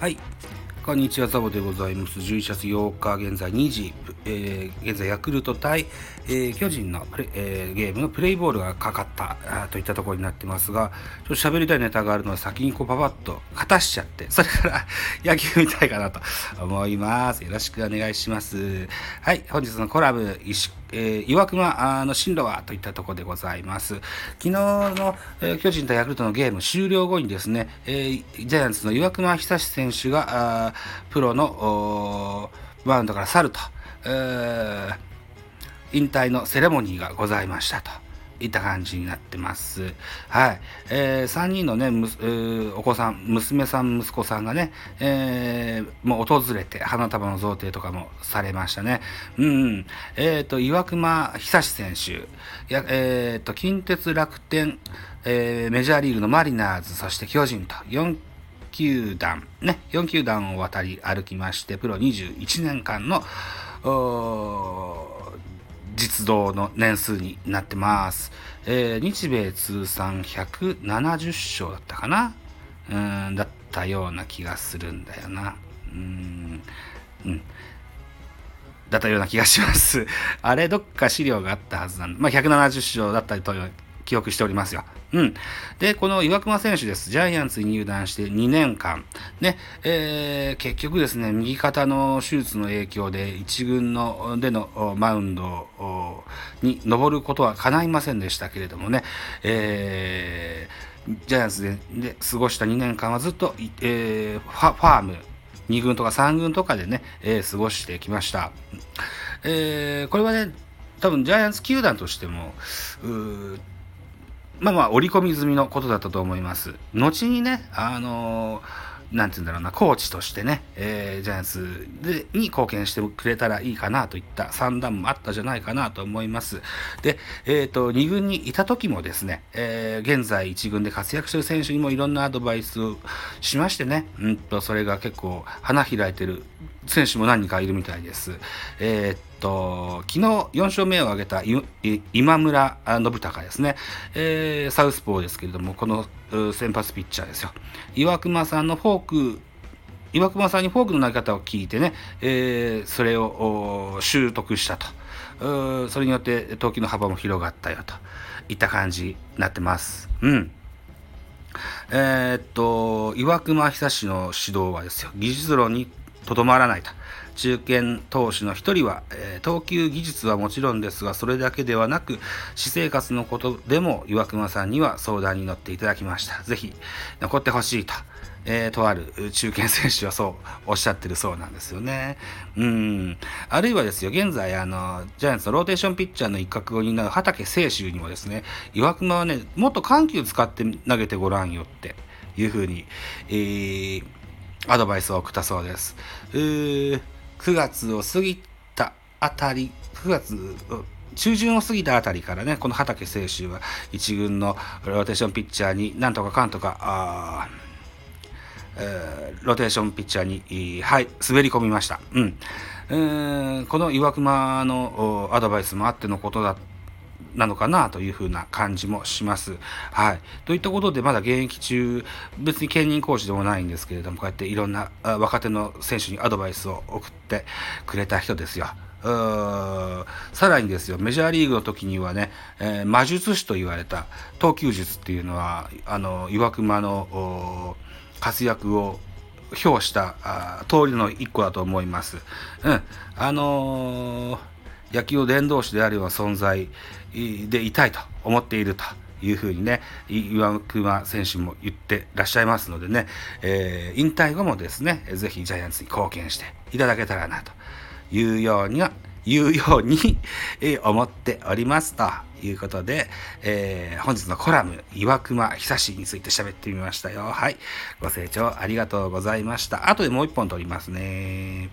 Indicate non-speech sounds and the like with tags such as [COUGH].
はいこんにちは、ザボでございます。11月8日、現在2時、えー、現在ヤクルト対、えー、巨人のプレ、えー、ゲームのプレイボールがかかったといったところになってますが、ちょっと喋りたいネタがあるので先にこうパパッと勝たしちゃって、それから [LAUGHS] 野球見たいかなと思います。よろしくお願いします。はい、本日のコラム、石えー、岩隈の進路はといったところでございます。昨日の、えー、巨人とヤクルトのゲーム終了後にですね、えー、ジャイアンツの岩隈久志選手がプロのマウンドから去ると、えー、引退のセレモニーがございましたと。いた感じになってます。はい。えー、3人のね、えー、お子さん、娘さん、息子さんがね、えー、もう訪れて、花束の贈呈とかもされましたね。うん。えっ、ー、と、岩隈久志選手、やえっ、ー、と、近鉄楽天、えー、メジャーリーグのマリナーズ、そして巨人と4球団、ね、4球団を渡り歩きまして、プロ21年間の、お実動の年数になってます。えー、日米通算170勝だったかな？うん、だったような気がするんだよな。うん、うん。だったような気がします。[LAUGHS] あれ、どっか資料があったはずなんで、まあ、170勝だったりと記憶しておりますよ。うん。で、この岩隈選手です。ジャイアンツに入団して2年間。ね、えー、結局ですね、右肩の手術の影響で1軍のでのマウンドに登ることは叶いませんでしたけれどもね、えー、ジャイアンツでで過ごした2年間はずっと、えー、ファファーム、2軍とか3軍とかでね、えー、過ごしてきました。えー、これはね、多分ジャイアンツ球団としても、うーまあまあ、織り込み済みのことだったと思います。後にね、あの、なんて言うんだろうな、コーチとしてね、えー、ジャイアンツでに貢献してくれたらいいかなといった算段もあったじゃないかなと思います。で、えっ、ー、と、2軍にいた時もですね、えー、現在1軍で活躍してる選手にもいろんなアドバイスをしましてね、うんと、それが結構花開いてる選手も何人かいるみたいです。えーと、昨日4勝目を挙げた今村信孝ですね、えー、サウスポーですけれども、この先発ピッチャーですよ。岩隈さんのフォーク、岩隈さんにフォークの投げ方を聞いてね、えー、それを習得したと。それによって投球の幅も広がったよといった感じになってます。うん。えー、っと、岩隈久志の指導はですよ、技術論にとどまらないと。中堅投手の一人は、えー、投球技術はもちろんですが、それだけではなく、私生活のことでも岩隈さんには相談に乗っていただきました。ぜひ残ってほしいと。えー、とある中堅選手はそうおっしゃってるそうなんですよね。うん。あるいはですよ、現在、あの、ジャイアンツのローテーションピッチャーの一角を担う畠清舟にもですね、岩隈はね、もっと緩急使って投げてごらんよっていうふうに、えー、アドバイスを送ったそうです。えー9月を過ぎたあたり、9月中旬を過ぎたあたりからね、この畠清舟は1軍のローテーションピッチャーになんとかかんとか、あえー、ローテーションピッチャーに、はい、滑り込みました。うん。えー、この岩隈のアドバイスもあってのことだったなのかなというふうな感じもします。はい。といったことで、まだ現役中、別に兼任コーチでもないんですけれども、こうやっていろんな若手の選手にアドバイスを送ってくれた人ですよ。さらにですよ、メジャーリーグの時にはね、えー、魔術師と言われた投球術っていうのは、あの、岩隈の活躍を表した通りの一個だと思います。うん。あのー野球伝道師であるような存在でいたいと思っているというふうにね、岩隈選手も言ってらっしゃいますのでね、えー、引退後もですね、ぜひジャイアンツに貢献していただけたらなというようには、いうように思っておりますということで、えー、本日のコラム、岩隈久志について喋ってみましたよ。はい。ご清聴ありがとうございました。後でもう一本撮りますね。